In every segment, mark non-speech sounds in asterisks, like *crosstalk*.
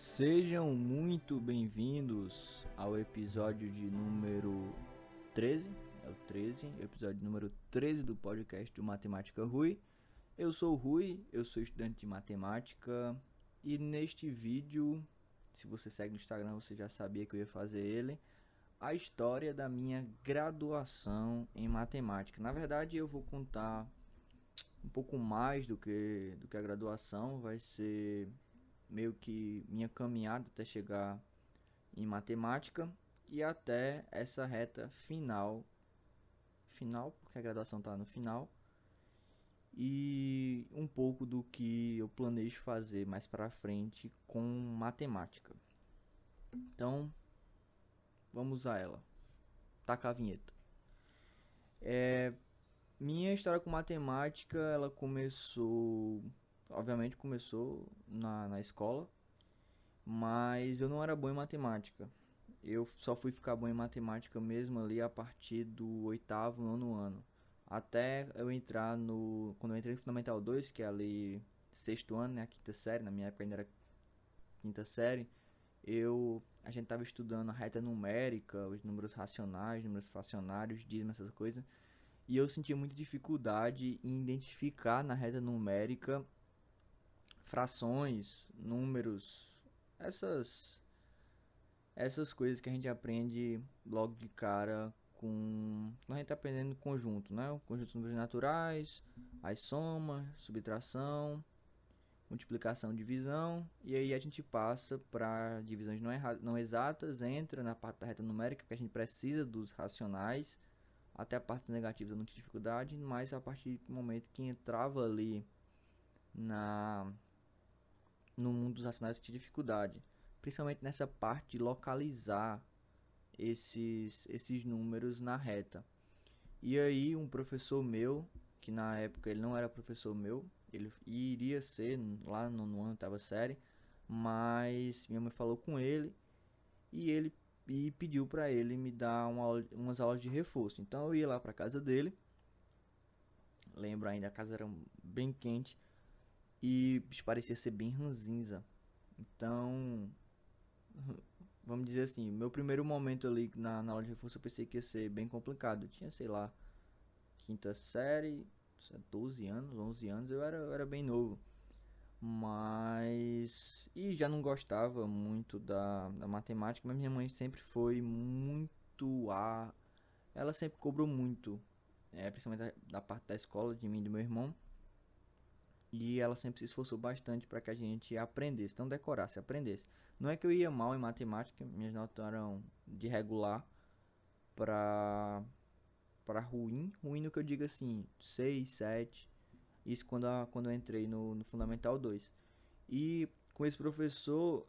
Sejam muito bem-vindos ao episódio de número 13. É o 13, episódio número 13 do podcast do Matemática Rui. Eu sou o Rui, eu sou estudante de matemática e neste vídeo, se você segue no Instagram, você já sabia que eu ia fazer ele, a história da minha graduação em matemática. Na verdade, eu vou contar um pouco mais do que do que a graduação, vai ser meio que minha caminhada até chegar em matemática e até essa reta final final porque a graduação está no final e um pouco do que eu planejo fazer mais para frente com matemática. Então vamos a ela. Taca a vinheta. É, minha história com matemática ela começou obviamente começou na, na escola, mas eu não era bom em matemática. Eu só fui ficar bom em matemática mesmo ali a partir do oitavo, nono ano. Até eu entrar no. Quando eu entrei no Fundamental 2, que é ali sexto ano, né? A quinta série, na minha época ainda era quinta série. Eu. A gente tava estudando a reta numérica, os números racionais, números fracionários, dízimos, essas coisas. E eu sentia muita dificuldade em identificar na reta numérica frações, números, essas essas coisas que a gente aprende logo de cara com a gente tá aprendendo conjunto, né? O conjunto de números naturais, as somas, subtração, multiplicação, divisão, e aí a gente passa para divisões não, não exatas, entra na parte da reta numérica, que a gente precisa dos racionais, até a parte negativa não tinha dificuldade, mas a partir do momento que entrava ali na no mundo dos racionais tinha dificuldade, principalmente nessa parte de localizar esses, esses números na reta. E aí um professor meu, que na época ele não era professor meu, ele iria ser lá no, no ano oitava série, mas minha mãe falou com ele e ele e pediu para ele me dar uma umas aulas de reforço. Então eu ia lá para casa dele. Lembro ainda a casa era bem quente e parecia ser bem ranzinza. Então, *laughs* vamos dizer assim, meu primeiro momento ali na, na aula de reforço eu pensei que ia ser bem complicado. Eu tinha, sei lá, quinta série, 12 anos, 11 anos, eu era, eu era bem novo. Mas. E já não gostava muito da, da matemática, mas minha mãe sempre foi muito a. Ela sempre cobrou muito, é, principalmente da, da parte da escola, de mim e do meu irmão. E ela sempre se esforçou bastante para que a gente aprendesse, não decorasse, aprendesse. Não é que eu ia mal em matemática, minhas notas eram de regular para para ruim, ruim no que eu digo assim, 6, 7. Isso quando, a, quando eu entrei no, no Fundamental 2. E com esse professor,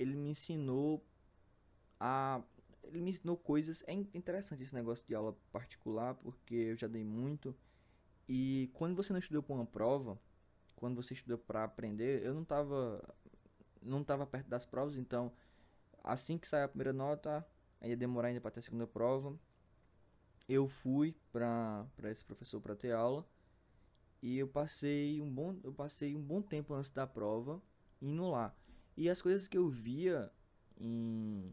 ele me ensinou a ele me ensinou coisas. É interessante esse negócio de aula particular, porque eu já dei muito. E quando você não estudou para uma prova, quando você estuda para aprender, eu não tava não tava perto das provas, então assim que sai a primeira nota, ia demorar ainda para ter a segunda prova. Eu fui para esse professor para ter aula e eu passei um bom eu passei um bom tempo antes da prova indo lá. E as coisas que eu via em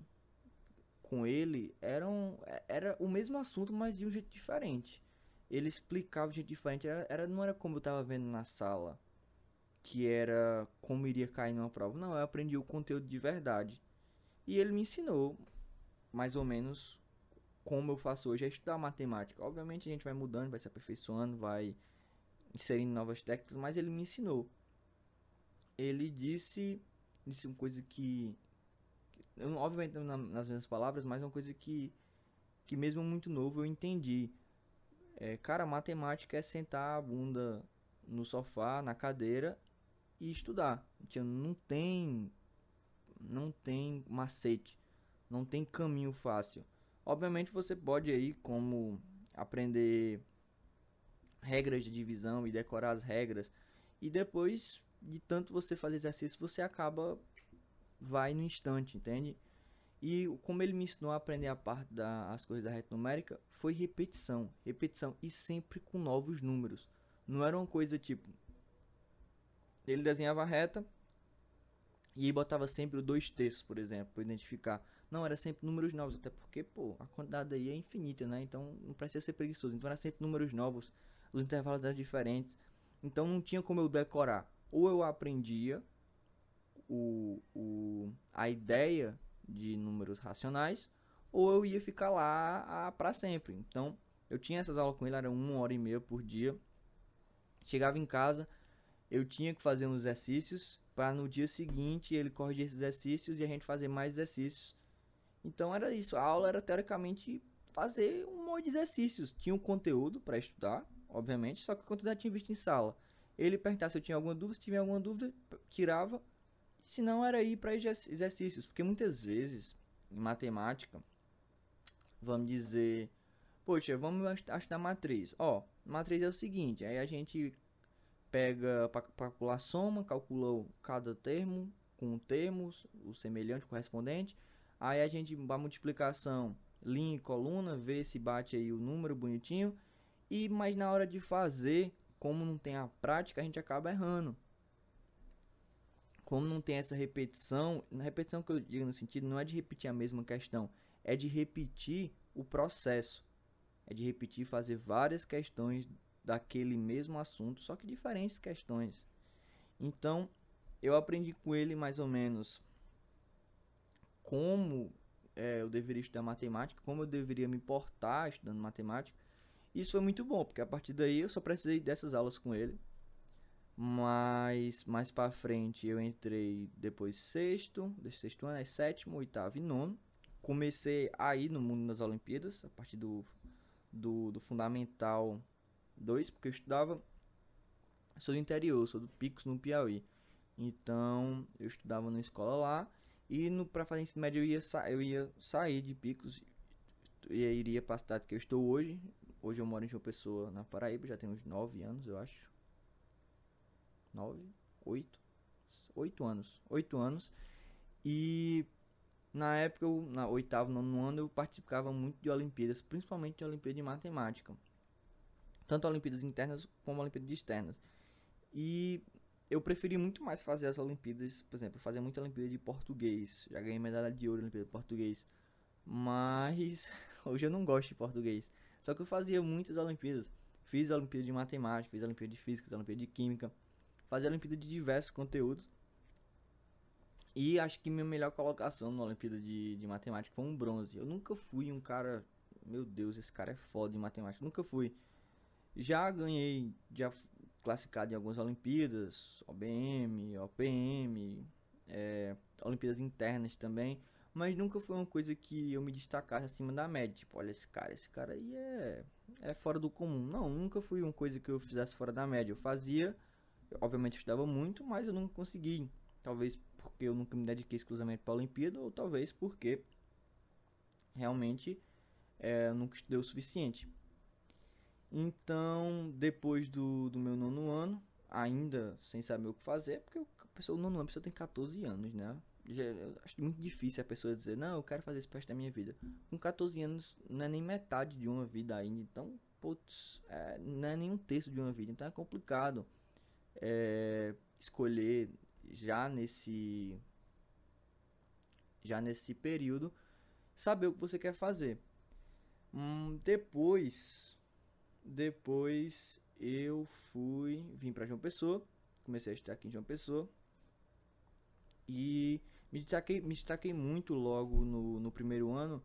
com ele eram era o mesmo assunto, mas de um jeito diferente. Ele explicava de jeito diferente, era, era não era como eu estava vendo na sala que era como iria cair numa prova. Não, eu aprendi o conteúdo de verdade. E ele me ensinou mais ou menos como eu faço hoje é estudar matemática. Obviamente a gente vai mudando, vai se aperfeiçoando, vai inserindo novas técnicas, mas ele me ensinou. Ele disse, disse uma coisa que, eu, obviamente não nas mesmas palavras, mas uma coisa que, que mesmo muito novo eu entendi. É, cara, matemática é sentar a bunda no sofá, na cadeira e estudar. Não tem não tem macete, não tem caminho fácil. Obviamente você pode aí como aprender regras de divisão e decorar as regras e depois de tanto você fazer exercício você acaba vai no instante, entende? E como ele me ensinou a aprender a parte das coisas da reta numérica foi repetição, repetição e sempre com novos números. Não era uma coisa tipo ele desenhava a reta, E botava sempre o dois terços, por exemplo, para identificar. Não, era sempre números novos, até porque, pô, a quantidade aí é infinita, né? Então não precisa ser preguiçoso. Então era sempre números novos, os intervalos eram diferentes. Então não tinha como eu decorar. Ou eu aprendia o, o, a ideia de números racionais, ou eu ia ficar lá para sempre. Então eu tinha essas aulas com ele, era uma hora e meia por dia. Chegava em casa, eu tinha que fazer uns exercícios para no dia seguinte ele corrigir esses exercícios e a gente fazer mais exercícios. Então era isso, a aula era teoricamente fazer um monte de exercícios. Tinha um conteúdo para estudar, obviamente, só que o conteúdo já tinha visto em sala. Ele perguntava se eu tinha alguma dúvida, se tiver alguma dúvida, tirava. Se não, era ir para exercícios, porque muitas vezes em matemática, vamos dizer, poxa, vamos estudar matriz. Ó, matriz é o seguinte, aí a gente pega para calcular a soma, calcula cada termo com termos, o semelhante, correspondente. Aí a gente vai multiplicação, linha e coluna, vê se bate aí o número bonitinho. E mas na hora de fazer, como não tem a prática, a gente acaba errando. Como não tem essa repetição, na repetição que eu digo no sentido não é de repetir a mesma questão, é de repetir o processo. É de repetir fazer várias questões daquele mesmo assunto, só que diferentes questões. Então, eu aprendi com ele mais ou menos como é, eu deveria estudar matemática, como eu deveria me portar estudando matemática. Isso foi muito bom, porque a partir daí eu só precisei dessas aulas com ele. Mas mais para frente eu entrei depois sexto, desse sexto ano, é sétimo, oitavo e nono. Comecei a ir no mundo das Olimpíadas, a partir do, do, do fundamental 2, porque eu estudava. Sou do interior, sou do Picos no Piauí. Então eu estudava na escola lá. E no para fazer ensino médio eu ia, eu ia sair de Picos e iria para a cidade que eu estou hoje. Hoje eu moro em João Pessoa, na Paraíba, já tem uns 9 anos, eu acho. 9, 8, 8 anos. 8 anos. E na época, eu, na oitavo, nono ano, eu participava muito de Olimpíadas, principalmente de Olimpíada de Matemática tanto Olimpíadas internas como Olimpíadas externas. E eu preferi muito mais fazer as Olimpíadas, por exemplo, fazer muita Olimpíada de português. Já ganhei medalha de ouro na Olimpíada de português. Mas *laughs* hoje eu não gosto de português. Só que eu fazia muitas Olimpíadas. Fiz a Olimpíada de Matemática, fiz a Olimpíada de Física, fiz a Olimpíada de Química. Fazia a Olimpíada de diversos conteúdos. E acho que minha melhor colocação na Olimpíada de, de Matemática foi um bronze. Eu nunca fui um cara. Meu Deus, esse cara é foda em matemática. Nunca fui. Já ganhei, já classificado em algumas Olimpíadas, OBM, OPM, é, Olimpíadas internas também, mas nunca foi uma coisa que eu me destacasse acima da média. Tipo, olha esse cara, esse cara aí é, é fora do comum. Não, nunca foi uma coisa que eu fizesse fora da média. Eu fazia, obviamente eu estudava muito, mas eu nunca consegui. Talvez porque eu nunca me dediquei exclusivamente para a Olimpíada, ou talvez porque realmente é, nunca estudei o suficiente. Então, depois do, do meu nono ano, ainda sem saber o que fazer, porque a pessoa, o nono ano, a pessoa tem 14 anos, né? Já, eu acho muito difícil a pessoa dizer, não, eu quero fazer esse parte da minha vida. Com 14 anos, não é nem metade de uma vida ainda, então, putz, é, não é nem um terço de uma vida, então é complicado é, escolher já nesse já nesse período saber o que você quer fazer. Hum, depois depois eu fui, vim para João Pessoa, comecei a estudar aqui em João Pessoa. E me destaquei, me destaquei muito logo no, no primeiro ano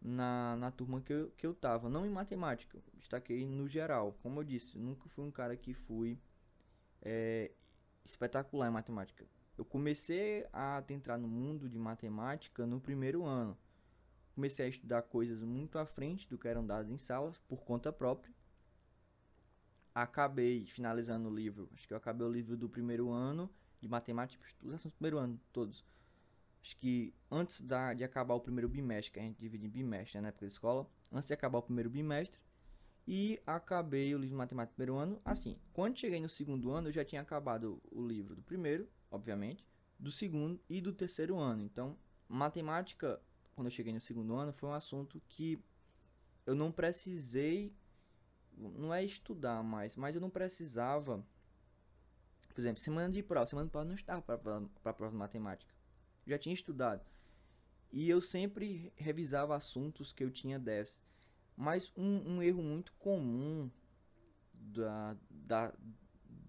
na, na turma que eu, que eu tava. Não em matemática, destaquei no geral. Como eu disse, nunca fui um cara que fui é, espetacular em matemática. Eu comecei a entrar no mundo de matemática no primeiro ano. Comecei a estudar coisas muito à frente do que eram dadas em salas, por conta própria acabei finalizando o livro. Acho que eu acabei o livro do primeiro ano de matemática, os assuntos do primeiro ano, todos. Acho que antes da, de acabar o primeiro bimestre, que a gente divide em bimestre né, na época da escola, antes de acabar o primeiro bimestre, e acabei o livro de matemática do primeiro ano. Assim, quando cheguei no segundo ano, eu já tinha acabado o livro do primeiro, obviamente, do segundo e do terceiro ano. Então, matemática, quando eu cheguei no segundo ano, foi um assunto que eu não precisei não é estudar mais, mas eu não precisava Por exemplo, semana de prova. Semana de prova não estava para a prova de matemática. Já tinha estudado. E eu sempre revisava assuntos que eu tinha déficit. Mas um, um erro muito comum da, da,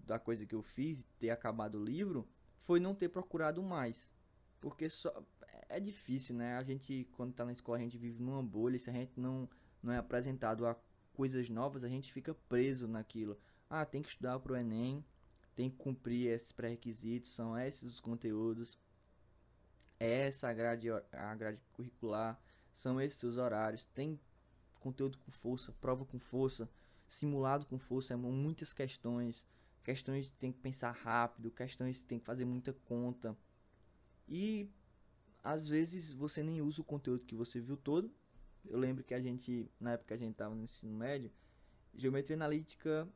da coisa que eu fiz, ter acabado o livro, foi não ter procurado mais. Porque só, é difícil, né? A gente, quando tá na escola, a gente vive numa bolha. Se a gente não, não é apresentado a coisas novas, a gente fica preso naquilo. Ah, tem que estudar pro Enem, tem que cumprir esses pré-requisitos, são esses os conteúdos, é essa a grade, a grade curricular, são esses os horários, tem conteúdo com força, prova com força, simulado com força, é muitas questões, questões que tem que pensar rápido, questões que tem que fazer muita conta. E às vezes você nem usa o conteúdo que você viu todo. Eu lembro que a gente, na época que a gente estava no ensino médio, geometria analítica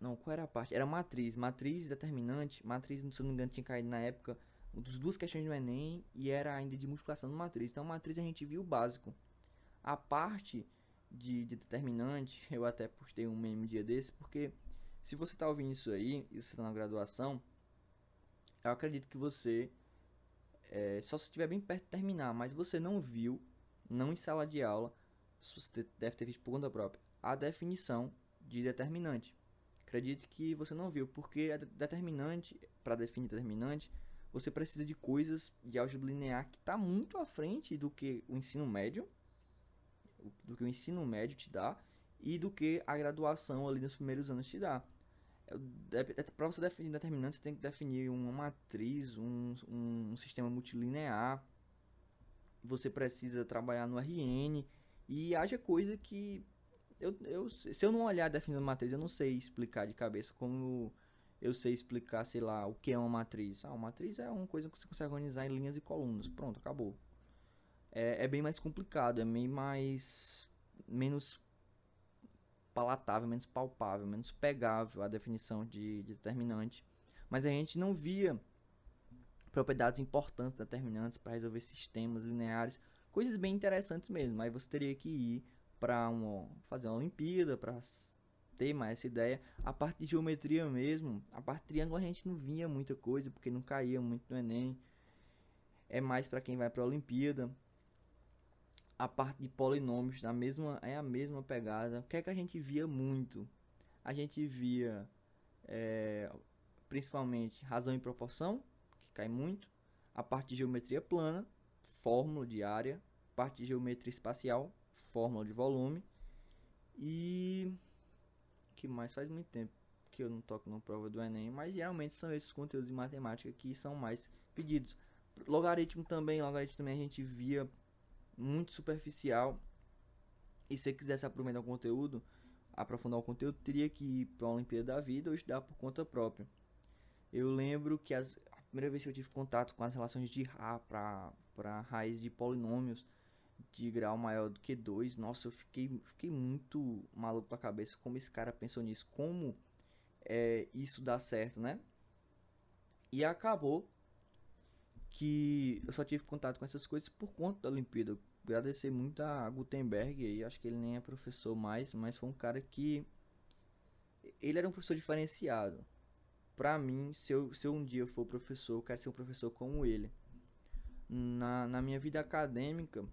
não, qual era a parte? Era matriz. Matriz determinante. Matriz, se não me engano, tinha caído na época dos duas questões do Enem e era ainda de multiplicação de matriz. Então, matriz a gente viu o básico. A parte de, de determinante, *laughs* eu até postei um meme dia desse, porque se você está ouvindo isso aí você está na graduação, eu acredito que você, é, só se estiver bem perto de terminar, mas você não viu, não em sala de aula, você deve ter visto por conta própria, a definição de determinante. Acredite que você não viu, porque a determinante, para definir determinante, você precisa de coisas de álgebra linear que está muito à frente do que o ensino médio, do que o ensino médio te dá e do que a graduação ali nos primeiros anos te dá. Para você definir determinante, você tem que definir uma matriz, um, um sistema multilinear. Você precisa trabalhar no RN e haja coisa que eu, eu, se eu não olhar definindo matriz, eu não sei explicar de cabeça como eu sei explicar, sei lá, o que é uma matriz. Ah, uma matriz é uma coisa que você consegue organizar em linhas e colunas. Pronto, acabou. É, é bem mais complicado, é bem mais. menos palatável, menos palpável, menos pegável a definição de, de determinante. Mas a gente não via propriedades importantes determinantes para resolver sistemas lineares, coisas bem interessantes mesmo. Aí você teria que ir para fazer uma Olimpíada, para ter mais essa ideia. A parte de geometria mesmo, a parte triângulo a gente não via muita coisa, porque não caía muito no Enem. É mais para quem vai para a Olimpíada. A parte de polinômios a mesma, é a mesma pegada. O que é que a gente via muito? A gente via é, principalmente razão e proporção, cai muito. A parte de geometria plana, fórmula de área. Parte de geometria espacial, fórmula de volume. E que mais faz muito tempo que eu não toco na prova do Enem, mas geralmente são esses conteúdos de matemática que são mais pedidos. Logaritmo também, logaritmo também a gente via muito superficial. E se quisesse aprofundar o conteúdo, aprofundar o conteúdo, teria que ir para a Olimpíada da Vida ou estudar por conta própria. Eu lembro que as, primeira vez que eu tive contato com as relações de Ra para raiz de polinômios, de grau maior do que 2. Nossa, eu fiquei, fiquei muito maluco da cabeça como esse cara pensou nisso, como é, isso dá certo, né? E acabou que eu só tive contato com essas coisas por conta da Olimpíada. Agradecer muito a Gutenberg aí, acho que ele nem é professor mais, mas foi um cara que ele era um professor diferenciado. Pra mim, se eu, se eu um dia for professor, eu quero ser um professor como ele. Na, na minha vida acadêmica,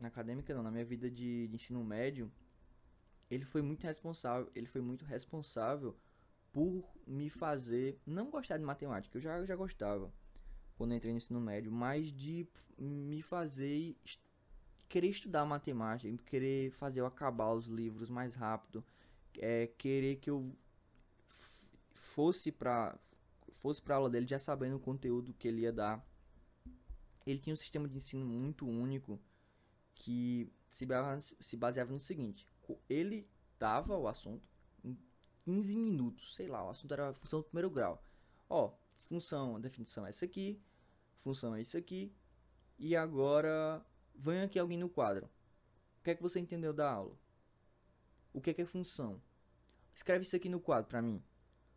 na acadêmica não, na minha vida de, de, ensino médio, ele foi muito responsável, ele foi muito responsável por me fazer não gostar de matemática, eu já, eu já gostava quando entrei no ensino médio, mas de me fazer querer estudar matemática, querer fazer eu acabar os livros mais rápido, é, querer que eu fosse para fosse para aula dele já sabendo o conteúdo que ele ia dar. Ele tinha um sistema de ensino muito único que se baseava, se baseava no seguinte: ele dava o assunto em 15 minutos, sei lá, o assunto era a função do primeiro grau. Ó, função, a definição é essa aqui, função é isso aqui, e agora vem aqui alguém no quadro. O que é que você entendeu da aula? O que é que é função? Escreve isso aqui no quadro para mim.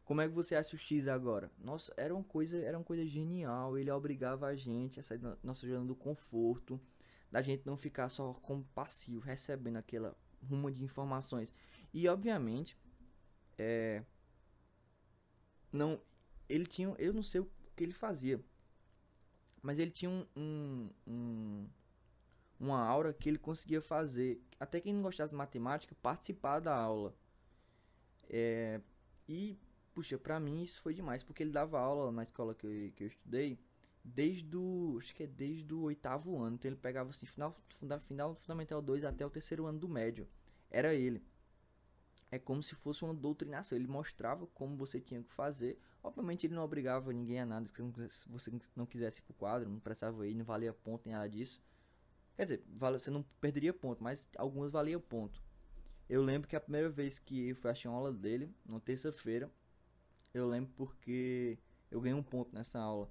Como é que você acha o X agora? Nossa, era uma coisa, era uma coisa genial. Ele obrigava a gente a sair da nossa zona do conforto da gente não ficar só como passivo, recebendo aquela ruma de informações. E obviamente, é, não, ele tinha, eu não sei o que ele fazia, mas ele tinha um, um, um uma aura que ele conseguia fazer, até quem não gostasse de matemática, participar da aula. É, e, puxa, pra mim isso foi demais, porque ele dava aula na escola que eu, que eu estudei, desde o, acho que é desde o oitavo ano, então ele pegava assim, final, final fundamental 2 até o terceiro ano do médio, era ele. É como se fosse uma doutrinação, ele mostrava como você tinha que fazer, obviamente ele não obrigava ninguém a nada, se você não quisesse ir pro quadro, não precisava ir, não valia ponto nem nada disso, Quer dizer, você não perderia ponto, mas algumas valiam ponto. Eu lembro que a primeira vez que eu fui assistir uma aula dele, na terça-feira, eu lembro porque eu ganhei um ponto nessa aula.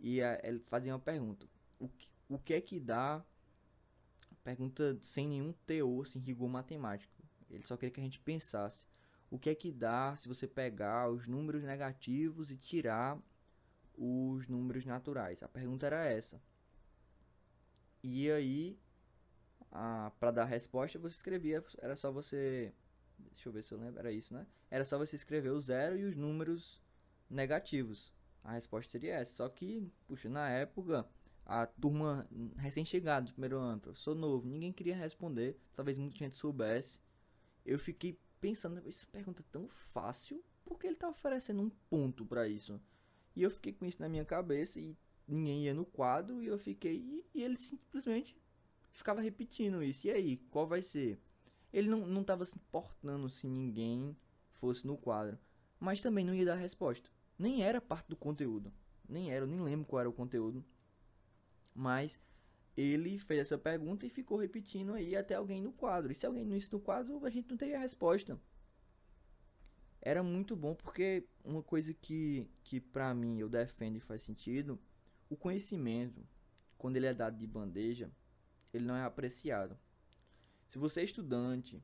E ele fazia uma pergunta: o que, o que é que dá? Pergunta sem nenhum teor, sem rigor matemático. Ele só queria que a gente pensasse: o que é que dá se você pegar os números negativos e tirar os números naturais? A pergunta era essa. E aí, para dar a resposta, você escrevia, era só você. Deixa eu ver se eu lembro, era isso, né? Era só você escrever o zero e os números negativos. A resposta seria essa. Só que, puxa, na época, a turma recém-chegada do primeiro ano, professor novo, ninguém queria responder, talvez muita gente soubesse. Eu fiquei pensando, essa pergunta é tão fácil, por que ele tá oferecendo um ponto para isso? E eu fiquei com isso na minha cabeça e ninguém ia no quadro e eu fiquei. E, e, ele simplesmente ficava repetindo isso. E aí, qual vai ser? Ele não, não tava se importando se ninguém fosse no quadro. Mas também não ia dar resposta. Nem era parte do conteúdo. Nem era, eu nem lembro qual era o conteúdo. Mas ele fez essa pergunta e ficou repetindo aí até alguém no quadro. E se alguém não isso no quadro, a gente não teria resposta. Era muito bom porque uma coisa que, que pra mim eu defendo e faz sentido o conhecimento, quando ele é dado de bandeja, ele não é apreciado. Se você é estudante,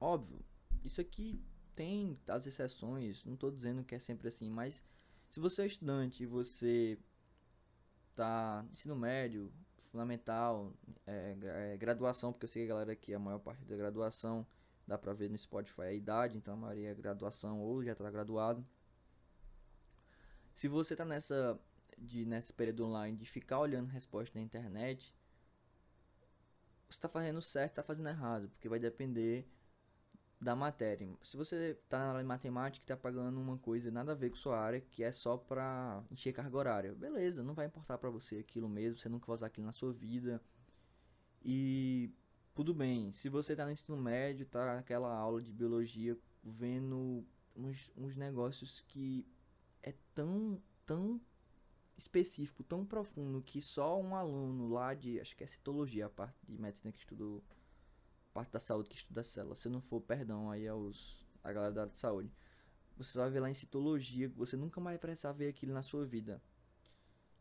óbvio, isso aqui tem as exceções, não estou dizendo que é sempre assim, mas se você é estudante e você tá no ensino médio, fundamental, é, é, graduação, porque eu sei que a galera aqui, a maior parte da graduação, dá pra ver no Spotify a idade, então a maioria é graduação ou já tá graduado. Se você tá nessa de nesse período online de ficar olhando resposta na internet, você está fazendo certo, está fazendo errado, porque vai depender da matéria. Se você está na aula de matemática e está pagando uma coisa nada a ver com sua área, que é só para encher carga horária, beleza, não vai importar para você aquilo mesmo, você nunca vai usar aquilo na sua vida. E tudo bem, se você está no ensino médio, está naquela aula de biologia vendo uns, uns negócios que é tão, tão específico, tão profundo, que só um aluno lá de, acho que é citologia, a parte de medicina que estudou, parte da saúde que estuda célula, se não for, perdão aí aos, a galera da área de saúde, você vai ver lá em citologia, você nunca mais vai precisar ver aquilo na sua vida.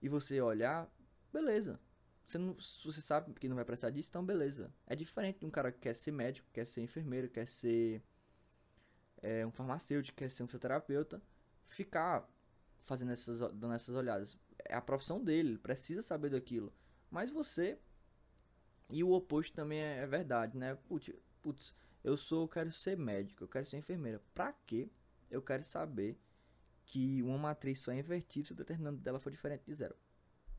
E você olhar, beleza. Você não, se você sabe que não vai precisar disso, então beleza. É diferente de um cara que quer ser médico, quer ser enfermeiro, quer ser é, um farmacêutico, quer ser um fisioterapeuta, ficar fazendo essas, dando essas olhadas. É a profissão dele, ele precisa saber daquilo. Mas você. E o oposto também é, é verdade, né? Putz, putz, eu sou, eu quero ser médico, eu quero ser enfermeira. Pra quê? Eu quero saber que uma matriz só é invertível se o determinante dela for diferente de zero.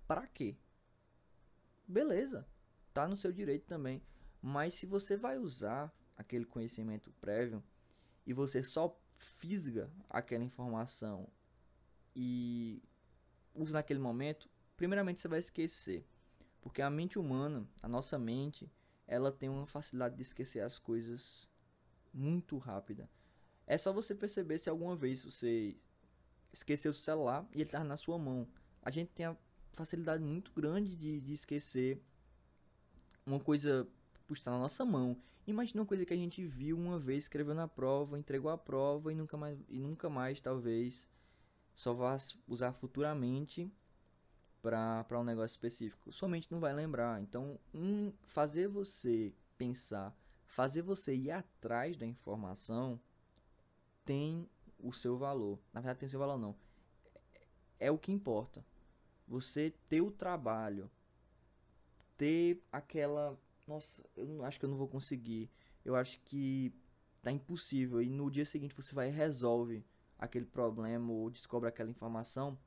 Pra quê? Beleza. Tá no seu direito também. Mas se você vai usar aquele conhecimento prévio e você só fisga aquela informação e usa naquele momento, primeiramente você vai esquecer. Porque a mente humana, a nossa mente, ela tem uma facilidade de esquecer as coisas muito rápida. É só você perceber se alguma vez você esqueceu o celular e ele está na sua mão. A gente tem a facilidade muito grande de, de esquecer uma coisa por estar na nossa mão. Imagina uma coisa que a gente viu uma vez, escreveu na prova, entregou a prova e nunca mais, e nunca mais talvez só vá usar futuramente para um negócio específico. Somente não vai lembrar. Então, um, fazer você pensar, fazer você ir atrás da informação tem o seu valor. Na verdade, tem o seu valor não. É, é o que importa. Você ter o trabalho, ter aquela, nossa, eu acho que eu não vou conseguir. Eu acho que tá impossível e no dia seguinte você vai e resolve aquele problema ou descobre aquela informação,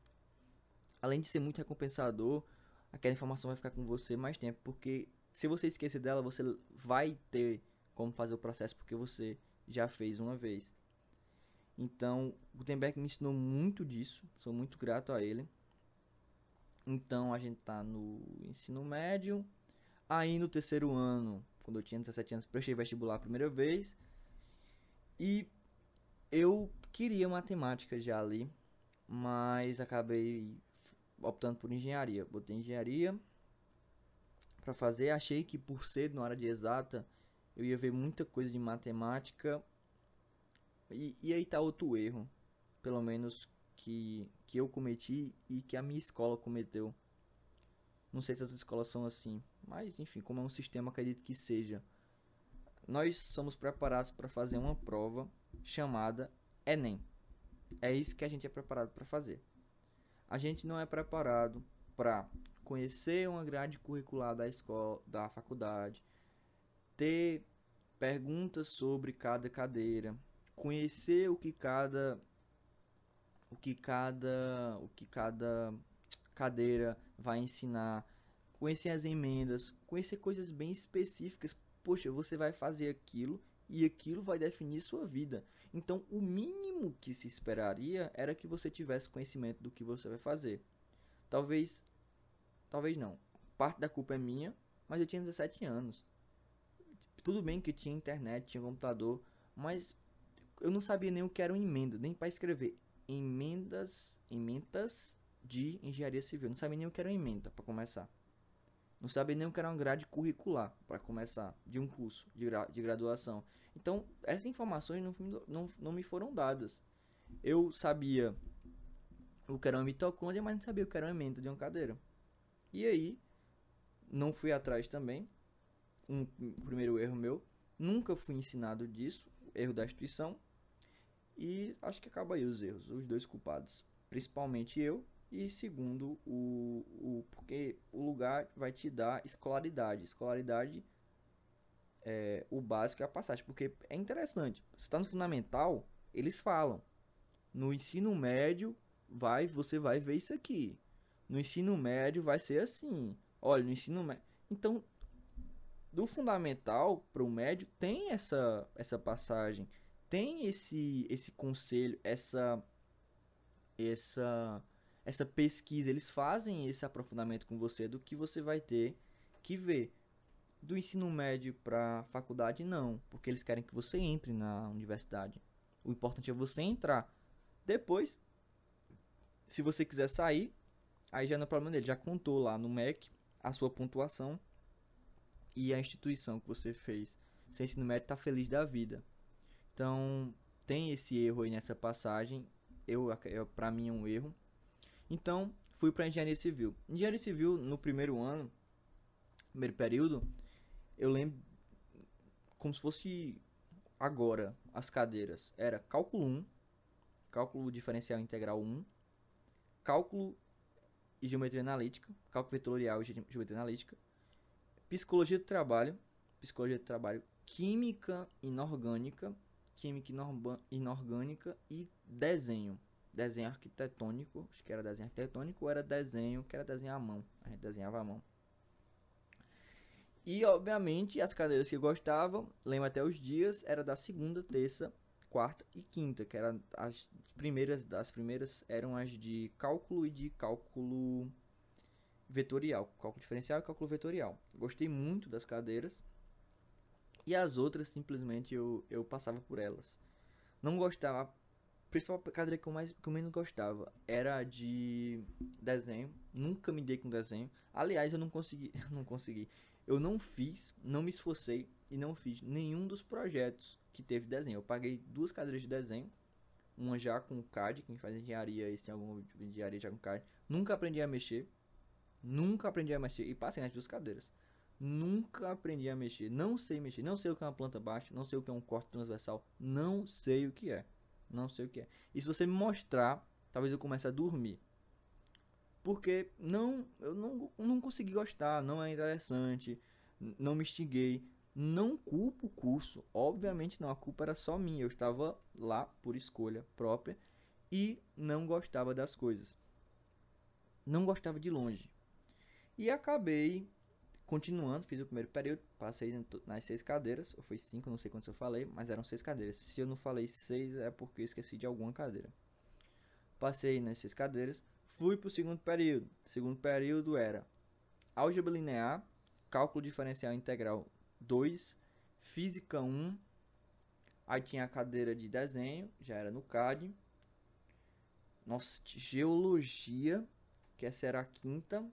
além de ser muito recompensador, aquela informação vai ficar com você mais tempo, porque se você esquecer dela, você vai ter como fazer o processo porque você já fez uma vez. Então, Gutenberg me ensinou muito disso, sou muito grato a ele. Então, a gente tá no ensino médio. Aí, no terceiro ano, quando eu tinha 17 anos, prestei vestibular a primeira vez. E eu queria matemática já ali, mas acabei optando por engenharia. Botei engenharia para fazer, achei que por ser na hora de exata, eu ia ver muita coisa de matemática e, e aí tá outro erro, pelo menos que, que eu cometi e que a minha escola cometeu. Não sei se as outras escolas são assim, mas enfim, como é um sistema, acredito que seja. Nós somos preparados para fazer uma prova chamada Enem. É isso que a gente é preparado para fazer. A gente não é preparado para conhecer uma grade curricular da escola, da faculdade, ter perguntas sobre cada cadeira, conhecer o que cada o que cada o que cada cadeira vai ensinar, conhecer as emendas, conhecer coisas bem específicas. Poxa, você vai fazer aquilo e aquilo vai definir sua vida. Então, o mínimo que se esperaria era que você tivesse conhecimento do que você vai fazer. Talvez talvez não. Parte da culpa é minha, mas eu tinha 17 anos. Tudo bem que tinha internet, tinha computador, mas eu não sabia nem o que era uma emenda, nem para escrever emendas, emendas de engenharia civil. Não sabia nem o que era uma emenda para começar. Não sabia nem o que era uma grade curricular para começar de um curso de, gra de graduação. Então, essas informações não, não, não me foram dadas. Eu sabia o que era uma mitocôndria, mas não sabia o que era uma emenda de uma cadeira. E aí, não fui atrás também. Um, primeiro erro meu. Nunca fui ensinado disso. Erro da instituição. E acho que acaba aí os erros, os dois culpados. Principalmente eu e segundo o, o porque o lugar vai te dar escolaridade. Escolaridade é o básico é a passagem, porque é interessante. Você está no fundamental, eles falam. No ensino médio vai, você vai ver isso aqui. No ensino médio vai ser assim. Olha, no ensino médio. Então, do fundamental para o médio tem essa essa passagem tem esse esse conselho, essa essa essa pesquisa, eles fazem esse aprofundamento com você do que você vai ter que ver. Do ensino médio para faculdade não, porque eles querem que você entre na universidade. O importante é você entrar. Depois, se você quiser sair, aí já não é problema dele, já contou lá no MEC a sua pontuação e a instituição que você fez. Seu ensino médio tá feliz da vida. Então, tem esse erro aí nessa passagem. Eu, eu para mim é um erro. Então, fui para engenharia civil. Engenharia civil no primeiro ano, primeiro período, eu lembro como se fosse agora as cadeiras. Era cálculo 1, cálculo diferencial integral 1, cálculo e geometria analítica, cálculo vetorial e geometria analítica, psicologia do trabalho, psicologia do trabalho, química inorgânica química inorgânica e desenho. Desenho arquitetônico, acho que era desenho arquitetônico ou era desenho que era desenhar à mão. A gente desenhava à mão. E obviamente as cadeiras que eu gostava, lembro até os dias, era da segunda, terça, quarta e quinta, que eram as primeiras, das primeiras eram as de cálculo e de cálculo vetorial, cálculo diferencial e cálculo vetorial. Gostei muito das cadeiras. E as outras, simplesmente, eu, eu passava por elas. Não gostava. A principal cadeira que eu, mais, que eu menos gostava era de desenho. Nunca me dei com desenho. Aliás, eu não consegui. *laughs* não consegui. Eu não fiz, não me esforcei e não fiz nenhum dos projetos que teve desenho. Eu paguei duas cadeiras de desenho. Uma já com CAD, quem faz engenharia, esse tem alguma engenharia já com CAD. Nunca aprendi a mexer. Nunca aprendi a mexer. E passei nas duas cadeiras. Nunca aprendi a mexer. Não sei mexer. Não sei o que é uma planta baixa. Não sei o que é um corte transversal. Não sei o que é. Não sei o que é. E se você me mostrar, talvez eu comece a dormir. Porque não, eu não, não consegui gostar. Não é interessante. Não me instiguei. Não culpo o curso. Obviamente não. A culpa era só minha. Eu estava lá por escolha própria. e não gostava das coisas. Não gostava de longe. E acabei continuando, fiz o primeiro período, passei nas seis cadeiras, ou foi cinco, não sei quantos eu falei, mas eram seis cadeiras. Se eu não falei seis é porque eu esqueci de alguma cadeira. Passei nas seis cadeiras, fui para o segundo período. O segundo período era álgebra linear, cálculo diferencial integral 2, física 1, aí tinha a cadeira de desenho, já era no CAD. Nossa, geologia, que essa era a quinta,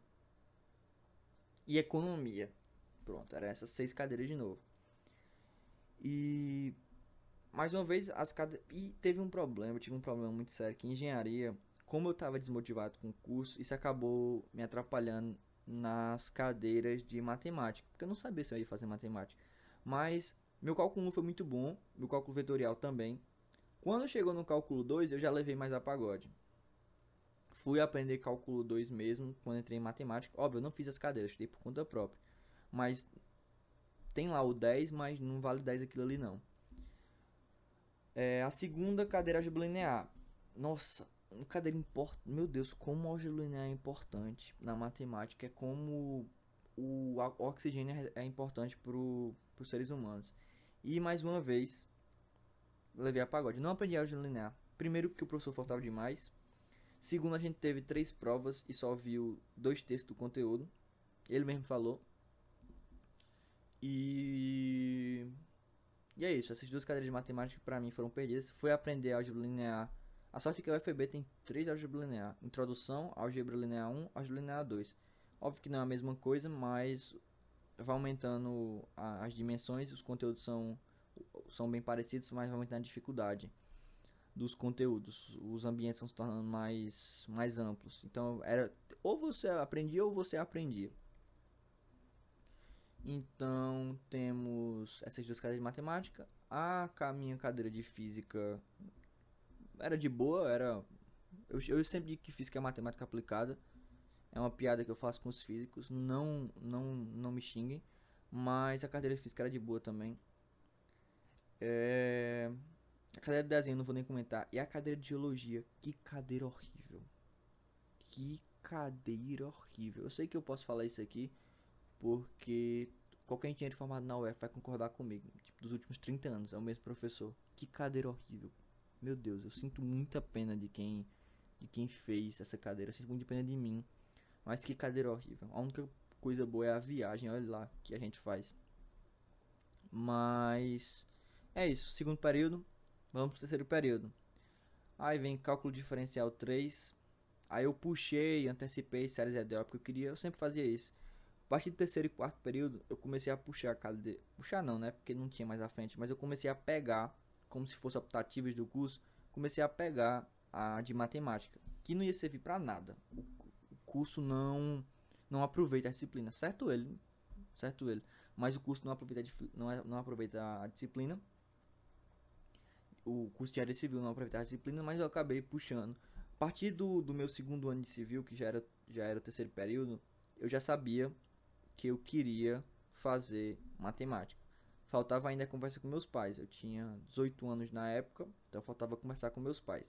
e economia. Pronto, eram essas seis cadeiras de novo. E mais uma vez as e teve um problema, eu tive um problema muito sério que engenharia, como eu estava desmotivado com o curso, isso acabou me atrapalhando nas cadeiras de matemática, porque eu não sabia se eu ia fazer matemática. Mas meu cálculo 1 foi muito bom, meu cálculo vetorial também. Quando chegou no cálculo 2, eu já levei mais a pagode. Fui aprender cálculo 2 mesmo quando entrei em matemática. Óbvio, eu não fiz as cadeiras, estudei por conta própria. Mas tem lá o 10, mas não vale 10 aquilo ali não. É, a segunda cadeira álgebra linear. Nossa, uma cadeira importante. Meu Deus, como a álgebra linear é importante na matemática. É como o, o oxigênio é, é importante para os seres humanos. E mais uma vez, levei a pagode. Não aprendi álgebra linear. Primeiro, porque o professor faltava demais. Segundo, a gente teve três provas e só viu dois textos do conteúdo. Ele mesmo falou. E. E é isso. Essas duas cadeiras de matemática para mim foram perdidas. Foi aprender álgebra linear. A sorte é que o UFB tem três álgebra linear: Introdução, álgebra linear 1, álgebra linear 2. Óbvio que não é a mesma coisa, mas vai aumentando a, as dimensões, os conteúdos são, são bem parecidos, mas vai aumentando a dificuldade dos conteúdos. Os ambientes estão se tornando mais, mais amplos. Então, era ou você aprendia ou você aprendia. Então, temos essas duas cadeiras de matemática. A minha cadeira de física era de boa, era eu, eu sempre digo que física é matemática aplicada. É uma piada que eu faço com os físicos, não não não me xinguem, mas a cadeira de física era de boa também. É, a cadeira de desenho não vou nem comentar. E a cadeira de geologia. Que cadeira horrível. Que cadeira horrível. Eu sei que eu posso falar isso aqui porque qualquer engenheiro formado na UF vai concordar comigo. Tipo, dos últimos 30 anos, é o mesmo professor. Que cadeira horrível. Meu Deus, eu sinto muita pena de quem de quem fez essa cadeira. Eu sinto muita pena de mim. Mas que cadeira horrível. A única coisa boa é a viagem, olha lá, que a gente faz. Mas é isso. Segundo período, Vamos pro terceiro período. Aí vem cálculo diferencial 3. Aí eu puxei, antecipei séries EDO, porque eu queria, eu sempre fazia isso. A partir do terceiro e quarto período, eu comecei a puxar a cadeira. Puxar não, né? Porque não tinha mais à frente, mas eu comecei a pegar, como se fosse optativas do curso, comecei a pegar a de matemática, que não ia servir para nada. O, curso não não aproveita a disciplina, certo ele, certo ele, mas o curso não aproveita não, é, não aproveita a disciplina o curso de área civil, não aproveitar a disciplina, mas eu acabei puxando. A partir do, do meu segundo ano de civil, que já era, já era o terceiro período, eu já sabia que eu queria fazer matemática. Faltava ainda conversa com meus pais. Eu tinha 18 anos na época, então faltava conversar com meus pais.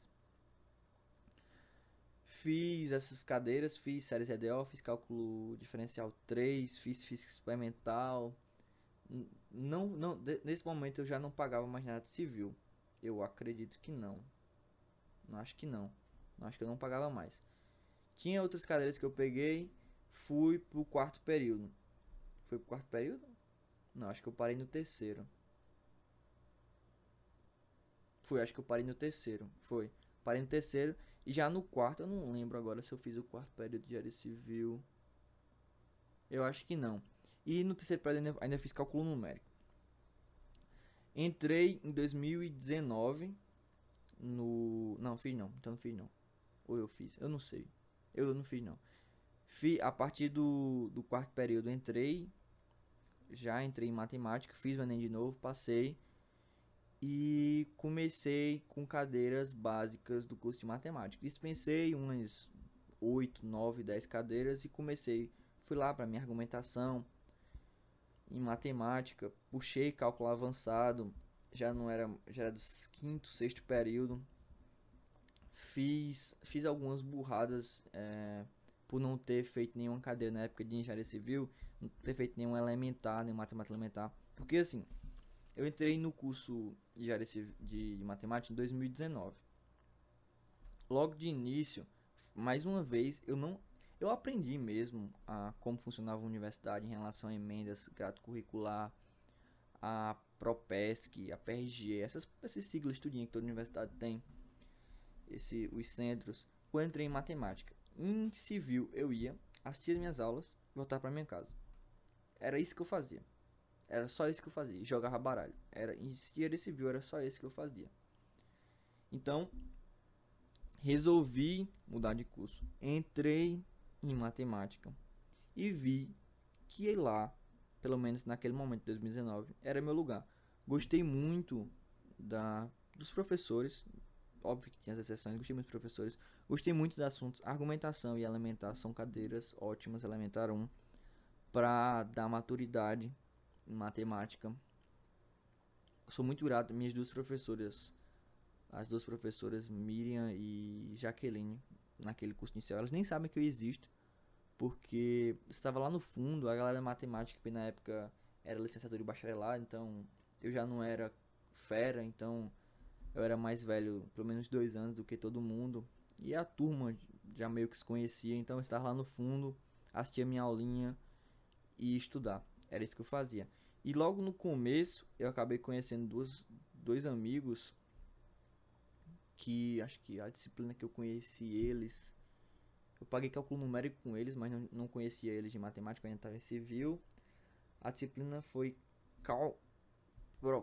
Fiz essas cadeiras, fiz séries EDO, fiz cálculo diferencial 3, fiz física experimental. Não, não, nesse momento eu já não pagava mais nada civil. Eu acredito que não. Não acho que não. não acho que eu não pagava mais. Tinha outras cadeiras que eu peguei. Fui pro quarto período. Foi pro quarto período? Não, acho que eu parei no terceiro. Foi, acho que eu parei no terceiro. Foi. Parei no terceiro. E já no quarto, eu não lembro agora se eu fiz o quarto período de área civil. Eu acho que não. E no terceiro período ainda, ainda fiz cálculo numérico. Entrei em 2019 no. Não, fiz não. Então não fiz não. Ou eu fiz? Eu não sei. Eu não fiz não. Fi, a partir do, do quarto período entrei. Já entrei em matemática. Fiz o Enem de novo. Passei. E comecei com cadeiras básicas do curso de matemática. Dispensei umas 8, 9, 10 cadeiras e comecei. Fui lá para minha argumentação em matemática, puxei cálculo avançado, já não era, já era do quinto, sexto período. fiz, fiz algumas burradas é, por não ter feito nenhuma cadeira na época de engenharia civil, não ter feito nenhum elementar, nenhum matemática elementar. Porque assim, eu entrei no curso de engenharia de, matemática em 2019. Logo de início, mais uma vez, eu não eu aprendi mesmo a como funcionava a universidade em relação a emendas, grado curricular, a Propesc, a PRG, essas, essas siglas tudinho que toda universidade tem, esse, os centros. Eu entrei em matemática. Em civil eu ia, assistir as minhas aulas e voltar para minha casa. Era isso que eu fazia. Era só isso que eu fazia. Jogava baralho. Era em engenharia civil era só isso que eu fazia. Então, resolvi mudar de curso. Entrei em matemática e vi que lá, pelo menos naquele momento de 2019, era meu lugar. Gostei muito da dos professores, óbvio que tinha as exceções, gostei muito dos professores, gostei muito dos assuntos argumentação e elementar, são cadeiras ótimas, elementar 1, para dar maturidade em matemática. sou muito grato minhas duas professoras, as duas professoras Miriam e Jaqueline, naquele curso inicial, elas nem sabem que eu existo, porque estava lá no fundo, a galera matemática que na época era licenciatura e bacharelado, então eu já não era fera, então eu era mais velho, pelo menos dois anos do que todo mundo. E a turma já meio que se conhecia, então eu estava lá no fundo, assistia minha aulinha e estudar. Era isso que eu fazia. E logo no começo eu acabei conhecendo duas, dois amigos que acho que a disciplina que eu conheci eles eu paguei cálculo numérico com eles, mas não, não conhecia eles de matemática, ainda estava em civil. A disciplina foi cal,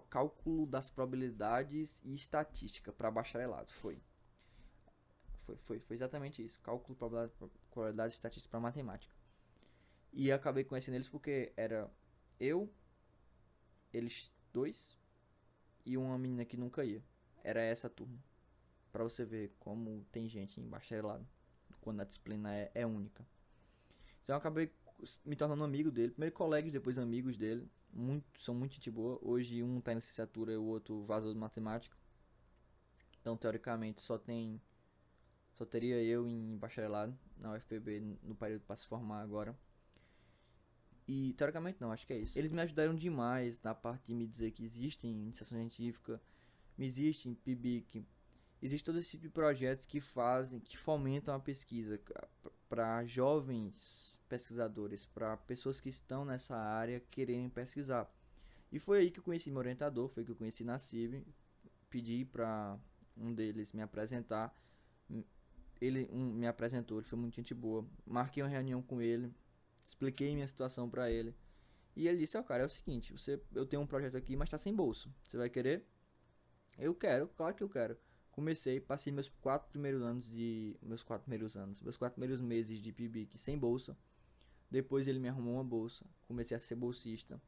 cálculo das probabilidades e estatística para bacharelado. Foi. Foi, foi, foi exatamente isso. Cálculo, probabilidade, probabilidade estatística para matemática. E acabei conhecendo eles porque era eu, eles dois e uma menina que nunca ia. Era essa turma. Pra você ver como tem gente em bacharelado quando a disciplina é, é única. Então eu acabei me tornando amigo dele, primeiro colegas, depois amigos dele, muito, são muito gente boa. Hoje um está em licenciatura e o outro vazou de matemática. Então teoricamente só tem só teria eu em bacharelado na UFPB no período para se formar agora. E teoricamente não, acho que é isso. Eles me ajudaram demais na parte de me dizer que existem iniciação científica, me existe PIBIC, existe todo esse tipo de projetos que fazem, que fomentam a pesquisa para jovens pesquisadores, para pessoas que estão nessa área quererem pesquisar. E foi aí que eu conheci meu orientador, foi que eu conheci na CIB, pedi para um deles me apresentar. Ele um, me apresentou, ele foi muito gente boa. Marquei uma reunião com ele, expliquei minha situação para ele. E ele disse: "Ó, cara, é o seguinte, você eu tenho um projeto aqui, mas tá sem bolsa. Você vai querer?" Eu quero, claro que eu quero comecei, passei meus quatro primeiros anos de. Meus quatro primeiros anos, meus quatro primeiros meses de PIBIC sem bolsa. Depois ele me arrumou uma bolsa, comecei a ser bolsista.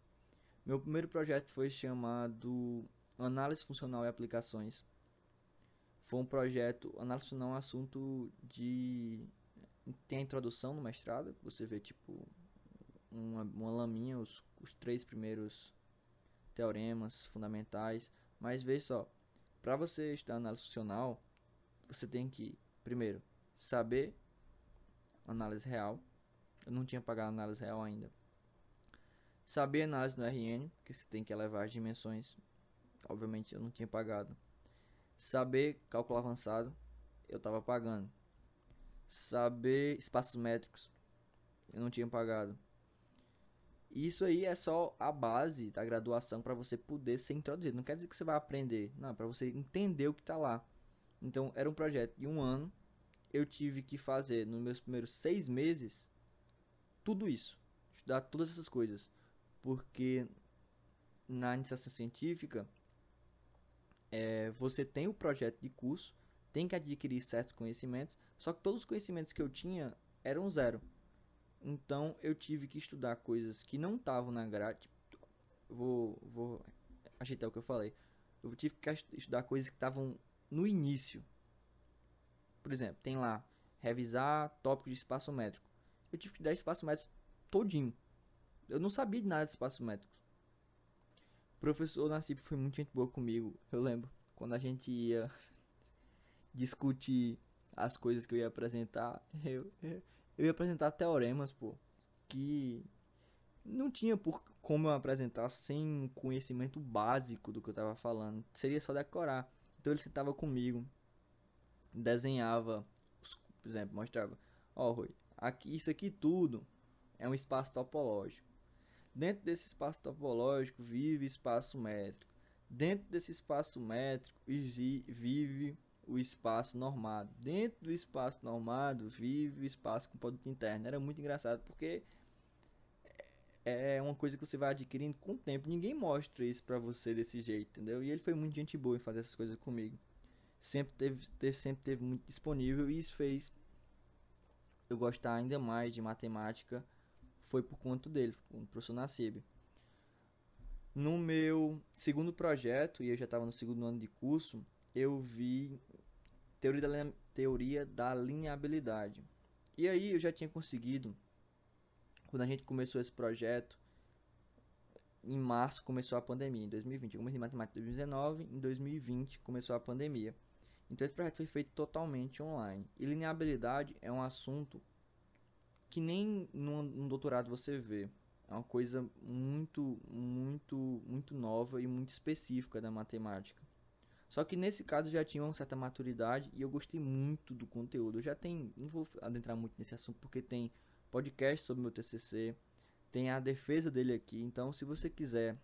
Meu primeiro projeto foi chamado Análise Funcional e Aplicações. Foi um projeto, análise funcional é um assunto de. Tem a introdução no mestrado, você vê tipo uma, uma laminha, os, os três primeiros teoremas fundamentais. Mas veja só, para você estudar análise funcional, você tem que, primeiro, saber análise real. Eu não tinha pagado análise real ainda. Saber análise no RN, porque você tem que elevar as dimensões. Obviamente eu não tinha pagado. Saber cálculo avançado, eu estava pagando. Saber espaços métricos, eu não tinha pagado. Isso aí é só a base da graduação para você poder ser introduzido. Não quer dizer que você vai aprender, não, é para você entender o que está lá. Então, era um projeto de um ano. Eu tive que fazer, nos meus primeiros seis meses, tudo isso. Estudar todas essas coisas. Porque na iniciação científica, é, você tem o projeto de curso, tem que adquirir certos conhecimentos, só que todos os conhecimentos que eu tinha eram zero. Então eu tive que estudar coisas que não estavam na grade. Vou, vou ajeitar o que eu falei. Eu tive que estudar coisas que estavam no início. Por exemplo, tem lá revisar tópico de espaço métrico. Eu tive que estudar espaço métrico todinho. Eu não sabia de nada de espaço métrico. O professor Nassib foi muito gente boa comigo. Eu lembro quando a gente ia *laughs* discutir as coisas que eu ia apresentar, *laughs* eu, eu, eu ia apresentar teoremas, pô, que não tinha por como eu apresentar sem conhecimento básico do que eu tava falando. Seria só decorar. Então ele sentava comigo, desenhava, por exemplo, mostrava, ó, oh, Rui, aqui isso aqui tudo é um espaço topológico. Dentro desse espaço topológico vive espaço métrico. Dentro desse espaço métrico vive o espaço normado. Dentro do espaço normado vive o espaço com produto interno. Era muito engraçado porque é uma coisa que você vai adquirindo com o tempo. Ninguém mostra isso pra você desse jeito, entendeu? E ele foi muito gente boa em fazer essas coisas comigo. Sempre teve, teve, sempre teve muito disponível e isso fez eu gostar ainda mais de matemática. Foi por conta dele, o professor Nassib. No meu segundo projeto, e eu já estava no segundo ano de curso, eu vi teoria da, teoria da lineabilidade. E aí eu já tinha conseguido quando a gente começou esse projeto, em março começou a pandemia, em 2020. Eu comecei em matemática em 2019, em 2020 começou a pandemia. Então esse projeto foi feito totalmente online. E lineabilidade é um assunto que nem no doutorado você vê. É uma coisa muito, muito, muito nova e muito específica da matemática. Só que nesse caso já tinha uma certa maturidade e eu gostei muito do conteúdo. Eu já tenho, não vou adentrar muito nesse assunto porque tem podcast sobre meu TCC, tem a defesa dele aqui. Então, se você quiser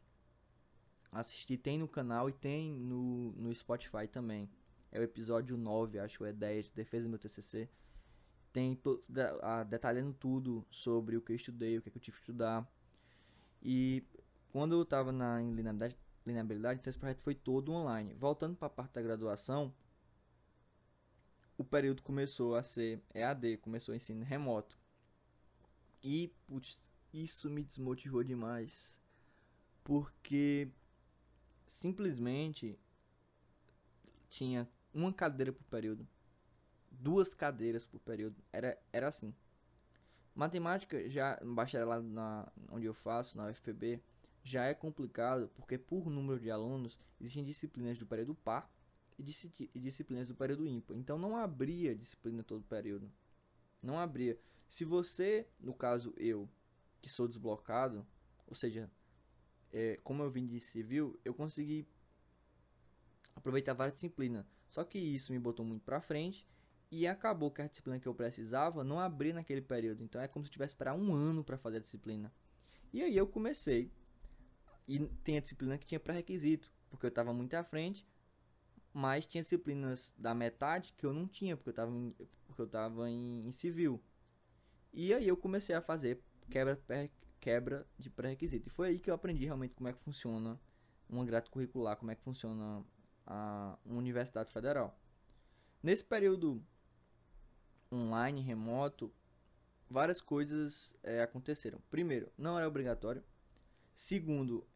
assistir, tem no canal e tem no, no Spotify também. É o episódio 9, acho é 10, defesa do meu TCC. Tem to, a, detalhando tudo sobre o que eu estudei, o que, é que eu tive que estudar. E quando eu estava na em lineabilidade, então esse projeto foi todo online. Voltando para a parte da graduação, o período começou a ser EAD, começou o ensino remoto. E, putz, isso me desmotivou demais. Porque simplesmente tinha uma cadeira por período. Duas cadeiras por período. Era, era assim. Matemática, já no bacharelado na, onde eu faço, na UFPB, já é complicado porque, por número de alunos, existem disciplinas do período par e, disciplinas do período ímpar. Então, não abria disciplina todo período. Não abria. Se você, no caso eu, que sou desblocado, ou seja, é, como eu vim de civil, eu consegui aproveitar várias disciplinas. Só que isso me botou muito pra frente e acabou que a disciplina que eu precisava não abria naquele período. Então é como se eu tivesse esperar um ano para fazer a disciplina. E aí eu comecei. E tem disciplina que tinha pré-requisito, porque eu estava muito à frente, mas tinha disciplinas da metade que eu não tinha, porque eu estava em, porque eu em, em civil. E aí eu comecei a fazer quebra, quebra de pré-requisito. E foi aí que eu aprendi realmente como é que funciona uma grade curricular, como é que funciona a, universidade federal. Nesse período online, remoto, várias coisas é, aconteceram. Primeiro, não era obrigatório. Segundo,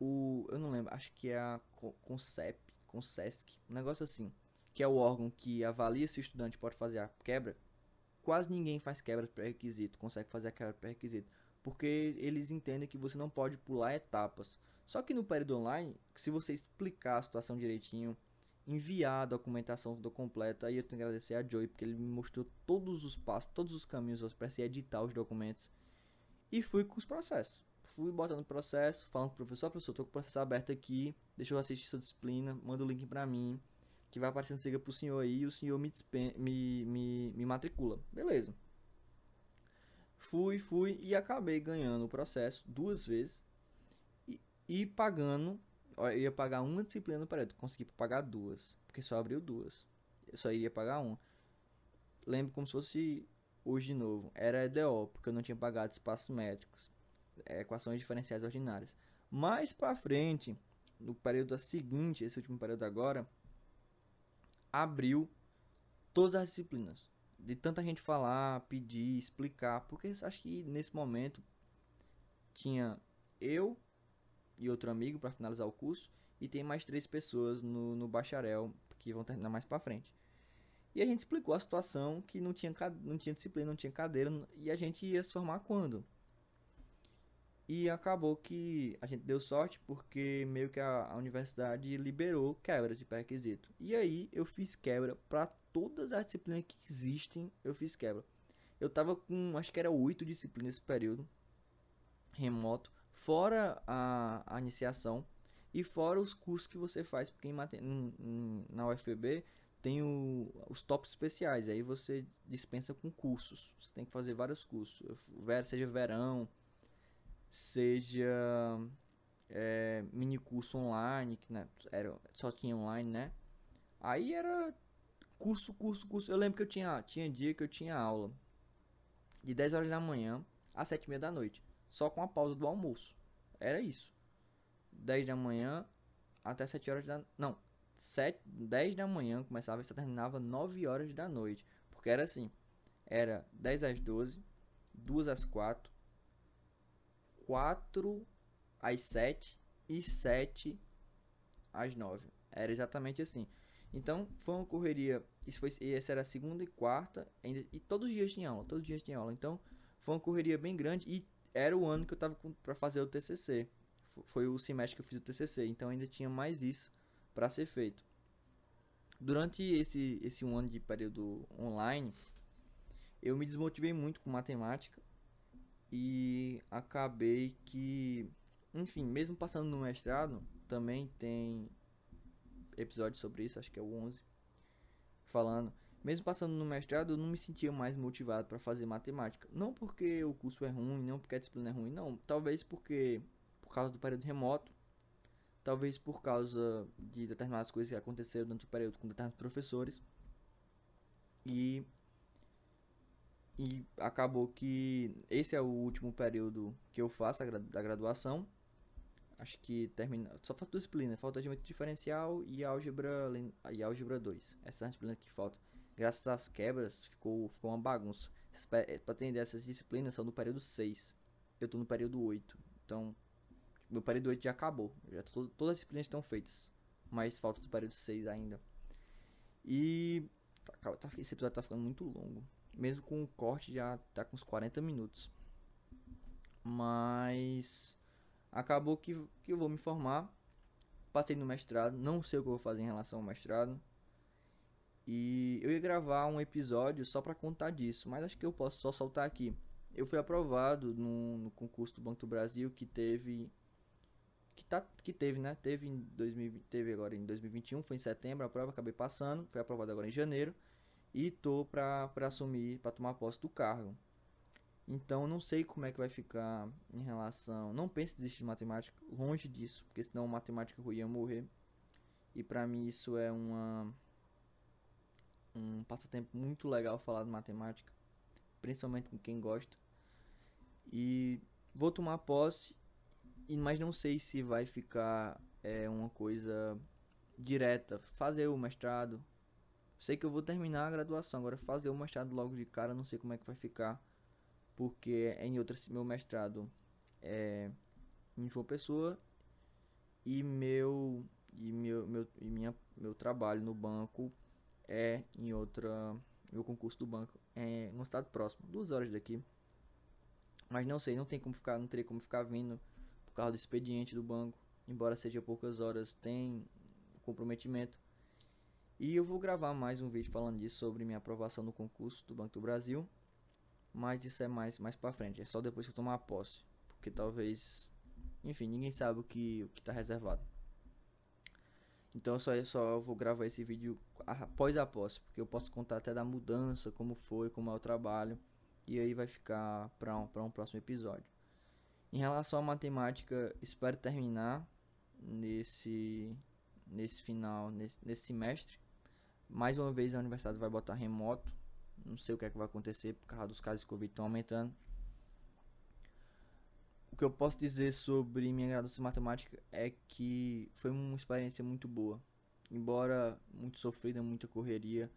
o eu não lembro, acho que é a Concep, Concesc, um negócio assim, que é o órgão que avalia se o estudante pode fazer a quebra quase ninguém faz quebra pré-requisito, consegue fazer a quebra pré-requisito, porque eles entendem que você não pode pular etapas. Só que no período online, se você explicar a situação direitinho, enviar a documentação do completo, aí eu tenho que agradecer a Joey, porque ele me mostrou todos os passos, todos os caminhos para se editar os documentos. E fui com os processos. Fui botando o processo, falando com o professor, professor, tô com o processo aberto aqui, deixa eu assistir sua disciplina, manda o link para mim que vai aparecendo siga pro senhor aí e o senhor me, me, me, me matricula. Beleza. Fui, fui e acabei ganhando o processo duas vezes e, e pagando. Eu ia pagar uma disciplina no período, consegui pagar duas, porque só abriu duas. Eu só iria pagar uma. Lembro como se fosse hoje de novo. Era EDO, porque eu não tinha pagado espaços métricos, equações diferenciais ordinárias. Mais para frente, no período seguinte, esse último período agora, abriu todas as disciplinas. De tanta gente falar, pedir, explicar, porque acho que nesse momento tinha eu e outro amigo para finalizar o curso e tem mais três pessoas no, no bacharel que vão terminar mais para frente. E a gente explicou a situação que não tinha, não tinha disciplina, não tinha cadeira e a gente ia se formar quando? E acabou que a gente deu sorte porque meio que a, a universidade liberou quebra de pré-requisito. E aí eu fiz quebra para todas as disciplinas que existem, eu fiz quebra. Eu tava com, acho que era oito disciplinas nesse período, remoto, fora a, a iniciação e fora os cursos que você faz, porque em, em, na UFPB tem o, os tops especiais, aí você dispensa com cursos, você tem que fazer vários cursos, seja verão, seja é, mini curso online, que né, era, só tinha online, né? Aí era curso, curso, curso. Eu lembro que eu tinha, tinha dia que eu tinha aula de 10 horas da manhã às 7 e meia da noite, só com a pausa do almoço. Era isso. 10 da manhã até 7 horas da. Não, 7, 10 da manhã começava e só terminava 9 horas da noite. Porque era assim: era 10 às 12, 2 às 4, 4 às 7 e 7 às 9. Era exatamente assim. Então foi uma correria. Isso foi, essa era a segunda e quarta, ainda, e todos os dias tinha aula, todos os dias tinha aula. Então foi uma correria bem grande e era o ano que eu tava para fazer o TCC. Foi o semestre que eu fiz o TCC, então ainda tinha mais isso para ser feito. Durante esse esse um ano de período online, eu me desmotivei muito com matemática e acabei que, enfim, mesmo passando no mestrado, também tem episódio sobre isso, acho que é o 11, falando. Mesmo passando no mestrado, eu não me sentia mais motivado para fazer matemática. Não porque o curso é ruim, não porque a disciplina é ruim, não. Talvez porque por causa do período remoto, talvez por causa de determinadas coisas que aconteceram durante o período com determinados professores. E e acabou que esse é o último período que eu faço da graduação Acho que termina. Só falta duas disciplinas. Falta geometria diferencial e álgebra, e álgebra 2. Essas disciplinas que faltam. Graças às quebras, ficou, ficou uma bagunça. Para entender essas disciplinas são do período 6. Eu tô no período 8. Então, meu período 8 já acabou. Já tô, todas as disciplinas estão feitas. Mas falta do período 6 ainda. E. Tá, tá, esse episódio tá ficando muito longo. Mesmo com o corte já tá com uns 40 minutos. Mas acabou que, que eu vou me formar. Passei no mestrado, não sei o que eu vou fazer em relação ao mestrado. E eu ia gravar um episódio só para contar disso, mas acho que eu posso só soltar aqui. Eu fui aprovado no, no concurso do Banco do Brasil que teve que tá que teve, né? Teve em 2020, teve agora em 2021, foi em setembro a prova, acabei passando, foi aprovado agora em janeiro e tô para assumir, para tomar posse do cargo. Então não sei como é que vai ficar em relação. Não pense em desistir de matemática, longe disso, porque senão matemática ruim ia morrer. E para mim isso é uma um passatempo muito legal falar de matemática, principalmente com quem gosta. E vou tomar posse, mas não sei se vai ficar é, uma coisa direta. Fazer o mestrado. Sei que eu vou terminar a graduação, agora fazer o mestrado logo de cara, não sei como é que vai ficar porque é em outra meu mestrado é em João Pessoa e meu e meu, meu e minha meu trabalho no banco é em outra meu concurso do banco é no estado próximo duas horas daqui. Mas não sei não tem como ficar não teria como ficar vindo por causa do expediente do banco embora seja poucas horas tem comprometimento e eu vou gravar mais um vídeo falando disso sobre minha aprovação no concurso do Banco do Brasil mas isso é mais mais para frente, é só depois que eu tomar posse, porque talvez, enfim, ninguém sabe o que o que tá reservado. Então eu só eu só vou gravar esse vídeo após a posse, porque eu posso contar até da mudança, como foi, como é o trabalho, e aí vai ficar para um, para um próximo episódio. Em relação à matemática, espero terminar nesse nesse final, nesse, nesse semestre. Mais uma vez a universidade vai botar remoto, não sei o que é que vai acontecer por causa dos casos de Covid estão aumentando. O que eu posso dizer sobre minha graduação em matemática é que foi uma experiência muito boa. Embora muito sofrida, muita correria,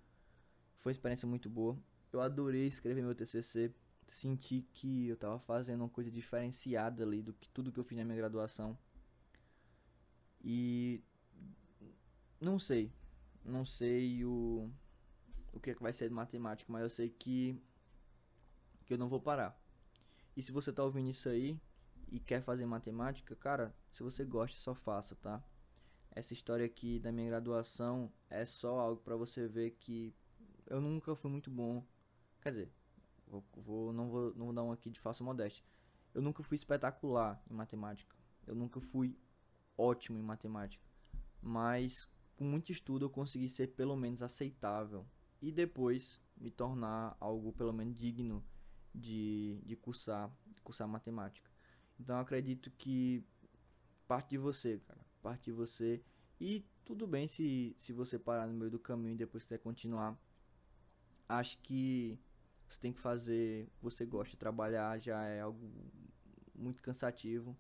foi uma experiência muito boa. Eu adorei escrever meu TCC, senti que eu estava fazendo uma coisa diferenciada ali do que tudo que eu fiz na minha graduação. E não sei, não sei o o que, é que vai ser de matemática, mas eu sei que, que eu não vou parar. E se você tá ouvindo isso aí e quer fazer matemática, cara, se você gosta, só faça, tá? Essa história aqui da minha graduação é só algo para você ver que eu nunca fui muito bom. Quer dizer, vou, vou, não, vou, não vou dar um aqui de falsa modéstia. Eu nunca fui espetacular em matemática. Eu nunca fui ótimo em matemática. Mas com muito estudo eu consegui ser pelo menos aceitável. E depois me tornar algo pelo menos digno de, de cursar, de cursar matemática. Então acredito que parte de você, cara. Parte de você. E tudo bem se, se você parar no meio do caminho e depois quiser continuar. Acho que você tem que fazer você gosta. Trabalhar já é algo muito cansativo.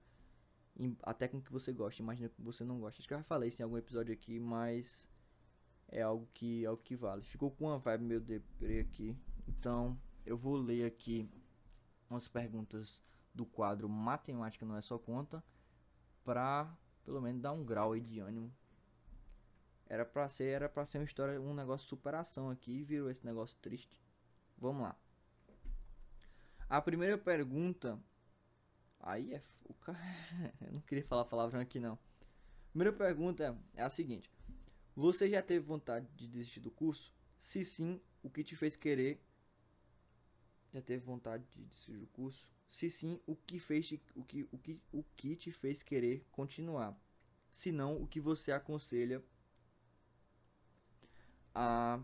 Até com que você gosta. Imagina que você não gosta. Acho que eu já falei isso em algum episódio aqui, mas é algo que, é algo que vale. Ficou com uma vibe meio deprê aqui. Então eu vou ler aqui umas perguntas do quadro Matemática não é só conta. Pra pelo menos dar um grau aí de ânimo era pra ser, era pra ser uma história, um negócio de superação aqui e virou esse negócio triste. Vamos lá. A primeira pergunta. Aí é. O cara... *laughs* Eu não queria falar palavrão aqui não. Primeira pergunta é a seguinte: Você já teve vontade de desistir do curso? Se sim, o que te fez querer? Já teve vontade de desistir do curso? Se sim, o que fez o que, o que, o que te fez querer continuar? Se não, o que você aconselha a,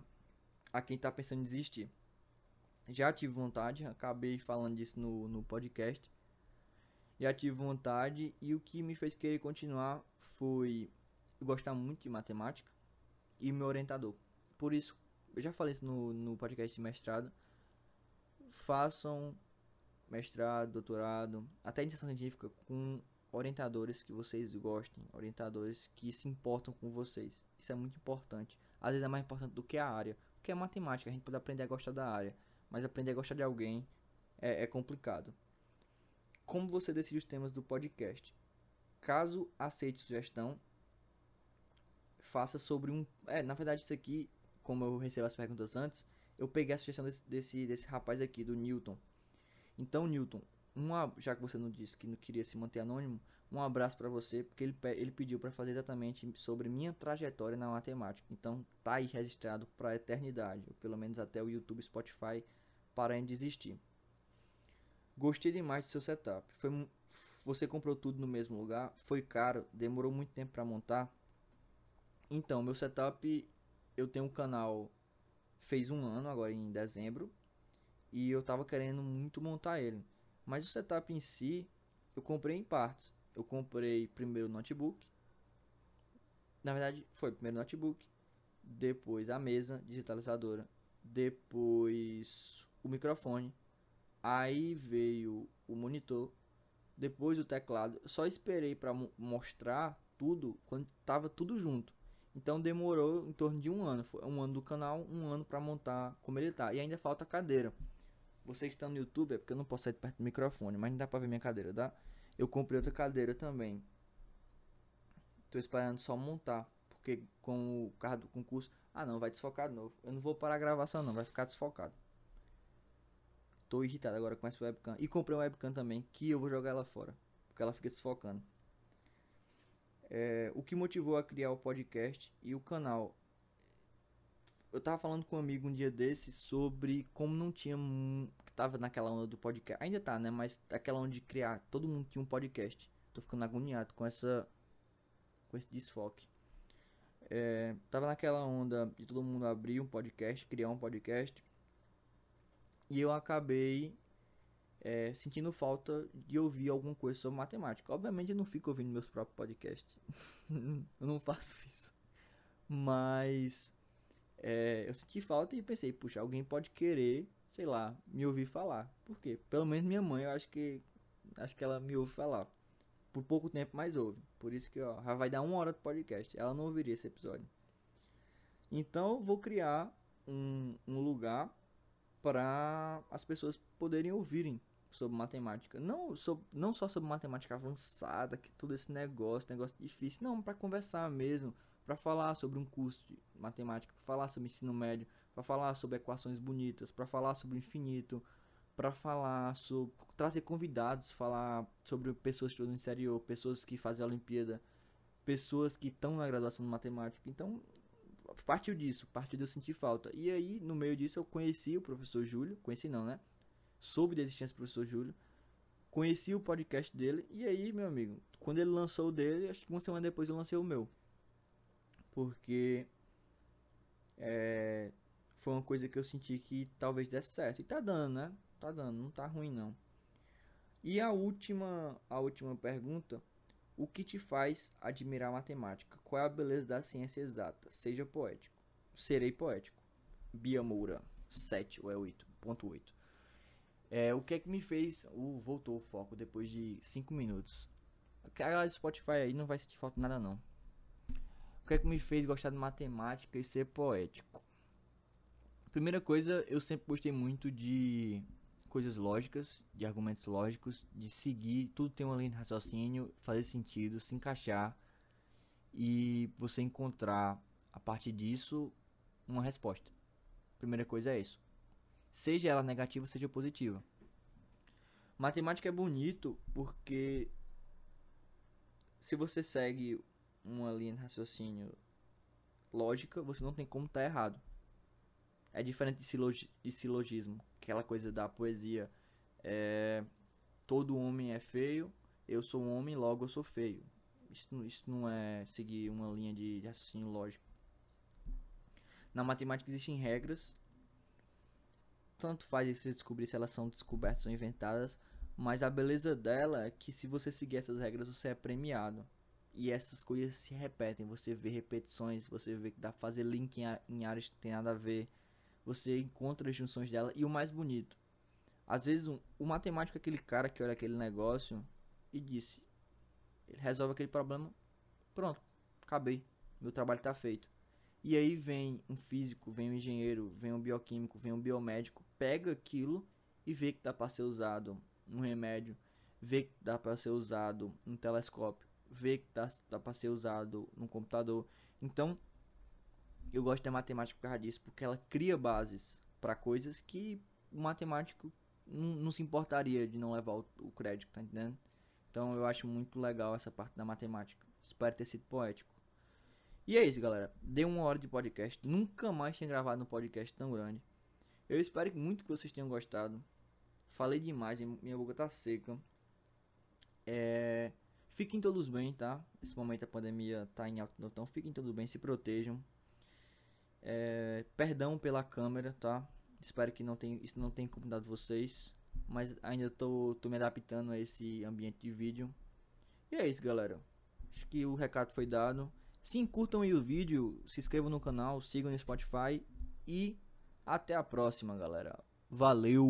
a quem está pensando em desistir. Já tive vontade, acabei falando disso no, no podcast. Já tive vontade e o que me fez querer continuar foi gostar muito de matemática e meu orientador. Por isso, eu já falei isso no, no podcast de mestrado. Façam mestrado, doutorado, até iniciação científica com orientadores que vocês gostem, orientadores que se importam com vocês. Isso é muito importante às vezes é mais importante do que a área. Porque é matemática, a gente pode aprender a gostar da área, mas aprender a gostar de alguém é, é complicado. Como você decide os temas do podcast? Caso aceite sugestão, faça sobre um. É, na verdade, isso aqui, como eu recebo as perguntas antes, eu peguei a sugestão desse, desse, desse rapaz aqui, do Newton. Então, Newton, uma, já que você não disse que não queria se manter anônimo, um abraço para você, porque ele, ele pediu para fazer exatamente sobre minha trajetória na matemática. Então tá aí registrado para a eternidade, ou pelo menos até o YouTube, Spotify pararem de existir. Gostei demais do seu setup. Foi, você comprou tudo no mesmo lugar? Foi caro? Demorou muito tempo para montar? Então, meu setup, eu tenho um canal fez um ano agora em dezembro e eu tava querendo muito montar ele. Mas o setup em si, eu comprei em partes eu comprei primeiro o notebook. Na verdade, foi primeiro o notebook, depois a mesa digitalizadora, depois o microfone, aí veio o monitor, depois o teclado. só esperei para mostrar tudo quando tava tudo junto. Então demorou em torno de um ano. Foi um ano do canal, um ano para montar como ele tá. E ainda falta a cadeira. Vocês estão no YouTube, é porque eu não posso sair perto do microfone, mas não dá pra ver minha cadeira, tá? Eu comprei outra cadeira também. Tô esperando só montar. Porque com o carro do concurso. Ah não, vai desfocar de novo. Eu não vou parar a gravação não, vai ficar desfocado. Tô irritado agora com essa webcam. E comprei uma webcam também, que eu vou jogar ela fora. Porque ela fica desfocando. É, o que motivou a criar o podcast e o canal. Eu tava falando com um amigo um dia desse sobre como não tinha tava naquela onda do podcast. Ainda tá, né? Mas aquela onda de criar. Todo mundo tinha um podcast. Tô ficando agoniado com essa. Com esse desfoque. É, tava naquela onda de todo mundo abrir um podcast, criar um podcast. E eu acabei é, sentindo falta de ouvir alguma coisa sobre matemática. Obviamente eu não fico ouvindo meus próprios podcasts. *laughs* eu não faço isso. Mas é, eu senti falta e pensei, puxa, alguém pode querer sei lá, me ouvir falar. Por quê? Pelo menos minha mãe, eu acho que acho que ela me ouve falar. Por pouco tempo, mais ouve. Por isso que ó, já vai dar uma hora de podcast. Ela não ouviria esse episódio. Então, eu vou criar um, um lugar para as pessoas poderem ouvirem sobre matemática. Não, sobre, não só sobre matemática avançada, que todo esse negócio, negócio difícil. Não, para conversar mesmo. Para falar sobre um curso de matemática, para falar sobre ensino médio, para falar sobre equações bonitas, para falar sobre o infinito, para falar sobre trazer convidados, falar sobre pessoas que estão no pessoas que fazem a Olimpíada, pessoas que estão na graduação de matemática. Então, partiu disso, partiu de eu sentir falta. E aí, no meio disso, eu conheci o professor Júlio, conheci não, né? Soube da existência do professor Júlio, conheci o podcast dele, e aí, meu amigo, quando ele lançou o dele, acho que uma semana depois eu lancei o meu. Porque é, foi uma coisa que eu senti que talvez desse certo. E tá dando, né? Tá dando, não tá ruim não. E a última, a última pergunta, o que te faz admirar a matemática? Qual é a beleza da ciência exata? Seja poético. Serei poético. Bia Moura, 7 ou é 8.8. É, o que é que me fez. Uh, voltou o foco depois de 5 minutos. A galera do Spotify aí não vai sentir falta nada, não. O que é que me fez gostar de matemática e ser poético? Primeira coisa, eu sempre gostei muito de coisas lógicas, de argumentos lógicos, de seguir, tudo tem uma linha de raciocínio, fazer sentido, se encaixar e você encontrar a partir disso uma resposta. Primeira coisa é isso. Seja ela negativa, seja positiva. Matemática é bonito porque se você segue uma linha de raciocínio lógica, você não tem como estar tá errado. É diferente de, de silogismo, aquela coisa da poesia. É, todo homem é feio, eu sou um homem, logo eu sou feio. Isso, isso não é seguir uma linha de, raciocínio lógico. Na matemática existem regras. Tanto faz você descobrir se elas são descobertas ou inventadas. Mas a beleza dela é que se você seguir essas regras, você é premiado. E essas coisas se repetem. Você vê repetições, você vê que dá pra fazer link em, áreas que tem nada a ver. Você encontra as junções dela. E o mais bonito, às vezes um, o matemático é aquele cara que olha aquele negócio e disse: ele resolve aquele problema, pronto, acabei, meu trabalho está feito. E aí vem um físico, vem um engenheiro, vem um bioquímico, vem um biomédico, pega aquilo e vê que dá para ser usado um remédio, vê que dá para ser usado um telescópio, vê que dá, dá para ser usado no computador. Então, eu gosto da matemática por causa disso, porque ela cria bases para coisas que o matemático não, se importaria de não levar o, o, crédito, tá entendendo? Então eu acho muito legal essa parte da matemática. Espero ter sido poético. E é isso, galera. Deu uma hora de podcast. Nunca mais tinha gravado um podcast tão grande. Eu espero muito que vocês tenham gostado. Falei demais, minha boca tá seca. É... Fiquem todos bem, tá? Nesse momento a pandemia tá em alto, então fiquem todos bem, se protejam. É... Perdão pela câmera, tá? Espero que não tenha, isso não tenha incomodado vocês. Mas ainda tô, tô me adaptando a esse ambiente de vídeo. E é isso, galera. Acho que o recado foi dado. Sim, curtam o vídeo, se inscrevam no canal, sigam no Spotify e até a próxima, galera. Valeu!